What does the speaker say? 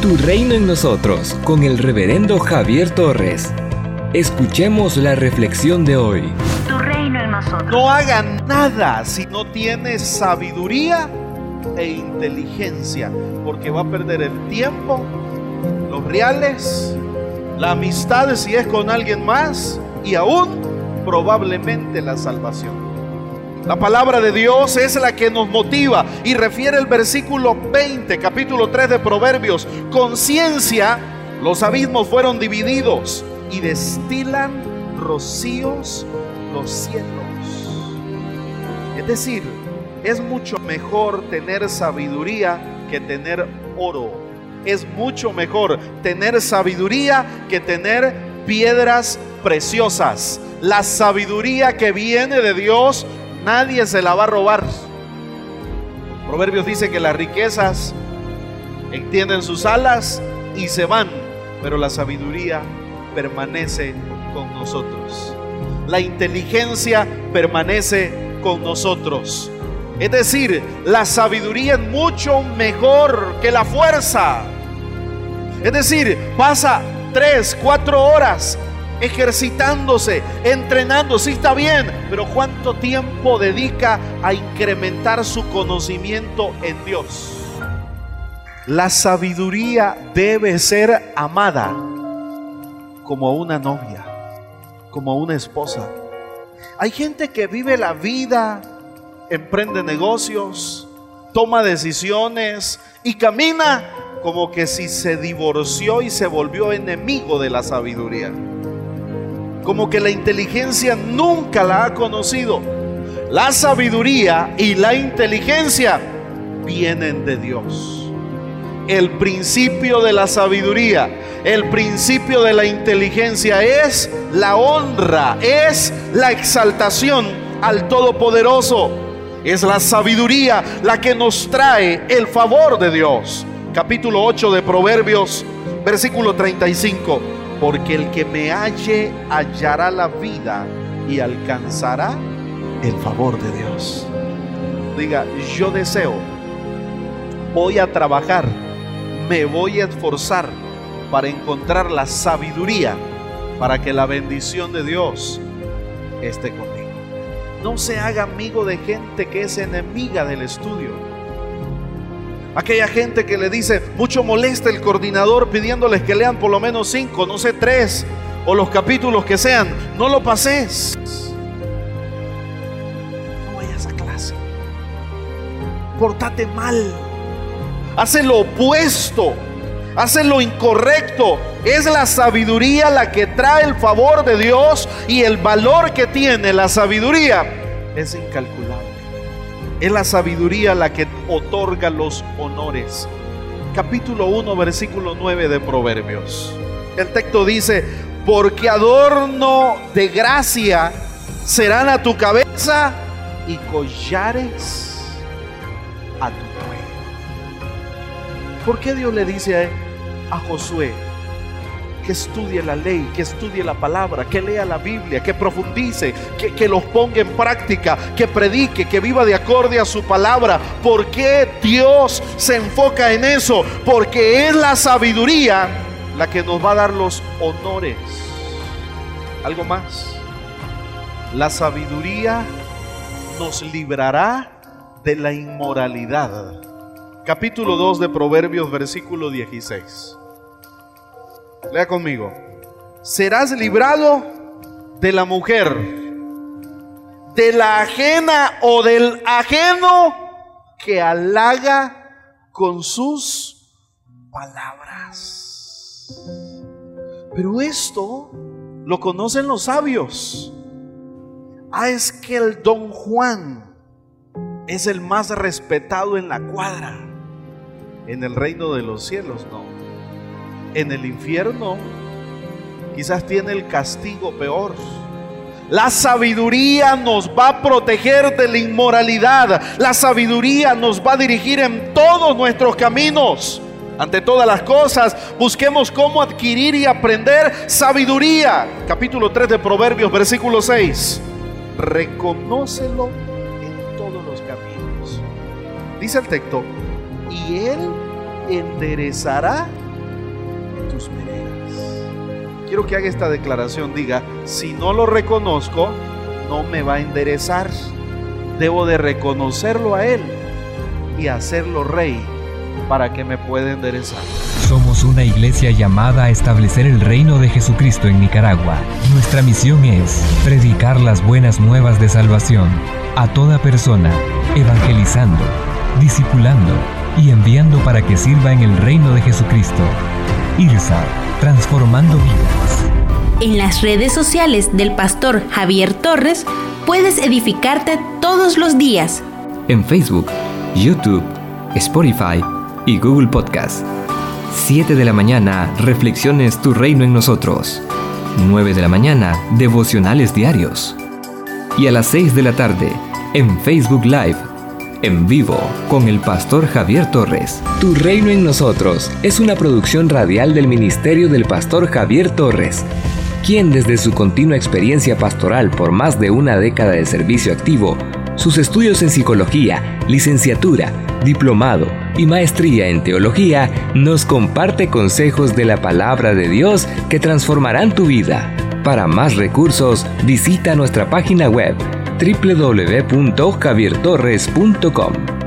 Tu reino en nosotros con el reverendo Javier Torres. Escuchemos la reflexión de hoy. Tu reino en nosotros. No hagan nada si no tienes sabiduría e inteligencia, porque va a perder el tiempo, los reales, la amistad si es con alguien más y aún probablemente la salvación. La palabra de Dios es la que nos motiva y refiere el versículo 20, capítulo 3 de Proverbios. Conciencia, los abismos fueron divididos y destilan rocíos los cielos. Es decir, es mucho mejor tener sabiduría que tener oro. Es mucho mejor tener sabiduría que tener piedras preciosas. La sabiduría que viene de Dios nadie se la va a robar. Proverbios dice que las riquezas extienden sus alas y se van, pero la sabiduría permanece con nosotros. La inteligencia permanece con nosotros. Es decir, la sabiduría es mucho mejor que la fuerza. Es decir, pasa tres, cuatro horas ejercitándose, entrenando, sí está bien, pero ¿cuánto tiempo dedica a incrementar su conocimiento en Dios? La sabiduría debe ser amada como una novia, como una esposa. Hay gente que vive la vida, emprende negocios, toma decisiones y camina como que si se divorció y se volvió enemigo de la sabiduría como que la inteligencia nunca la ha conocido. La sabiduría y la inteligencia vienen de Dios. El principio de la sabiduría, el principio de la inteligencia es la honra, es la exaltación al Todopoderoso. Es la sabiduría la que nos trae el favor de Dios. Capítulo 8 de Proverbios, versículo 35 porque el que me halle hallará la vida y alcanzará el favor de Dios. Diga, yo deseo, voy a trabajar, me voy a esforzar para encontrar la sabiduría para que la bendición de Dios esté conmigo. No se haga amigo de gente que es enemiga del estudio Aquella gente que le dice, mucho molesta el coordinador pidiéndoles que lean por lo menos cinco, no sé, tres, o los capítulos que sean. No lo pases. No vayas a clase. Portate mal. Hace lo opuesto. Hace lo incorrecto. Es la sabiduría la que trae el favor de Dios y el valor que tiene la sabiduría es incalculable. Es la sabiduría la que otorga los honores. Capítulo 1, versículo 9 de Proverbios. El texto dice, porque adorno de gracia serán a tu cabeza y collares a tu cuello. ¿Por qué Dios le dice a Josué, que estudie la ley, que estudie la palabra, que lea la Biblia, que profundice, que, que los ponga en práctica, que predique, que viva de acorde a su palabra. ¿Por qué Dios se enfoca en eso? Porque es la sabiduría la que nos va a dar los honores. Algo más. La sabiduría nos librará de la inmoralidad. Capítulo 2 de Proverbios, versículo 16. Lea conmigo. Serás librado de la mujer, de la ajena o del ajeno que halaga con sus palabras. Pero esto lo conocen los sabios. Ah, es que el don Juan es el más respetado en la cuadra. En el reino de los cielos, no en el infierno quizás tiene el castigo peor. La sabiduría nos va a proteger de la inmoralidad. La sabiduría nos va a dirigir en todos nuestros caminos. Ante todas las cosas, busquemos cómo adquirir y aprender sabiduría. Capítulo 3 de Proverbios, versículo 6. Reconócelo en todos los caminos. Dice el texto, y él enderezará tus veredas. Quiero que haga esta declaración, diga, si no lo reconozco, no me va a enderezar. Debo de reconocerlo a Él y hacerlo rey para que me pueda enderezar. Somos una iglesia llamada a establecer el reino de Jesucristo en Nicaragua. Nuestra misión es predicar las buenas nuevas de salvación a toda persona, evangelizando, discipulando y enviando para que sirva en el reino de Jesucristo. IRSA, transformando vidas. En las redes sociales del pastor Javier Torres puedes edificarte todos los días. En Facebook, YouTube, Spotify y Google Podcast. 7 de la mañana, Reflexiones Tu Reino en Nosotros. 9 de la mañana, Devocionales Diarios. Y a las 6 de la tarde, en Facebook Live, en vivo, con el pastor Javier Torres. Tu Reino en Nosotros es una producción radial del Ministerio del Pastor Javier Torres, quien desde su continua experiencia pastoral por más de una década de servicio activo, sus estudios en psicología, licenciatura, diplomado y maestría en teología, nos comparte consejos de la palabra de Dios que transformarán tu vida. Para más recursos, visita nuestra página web www.javiertorres.com.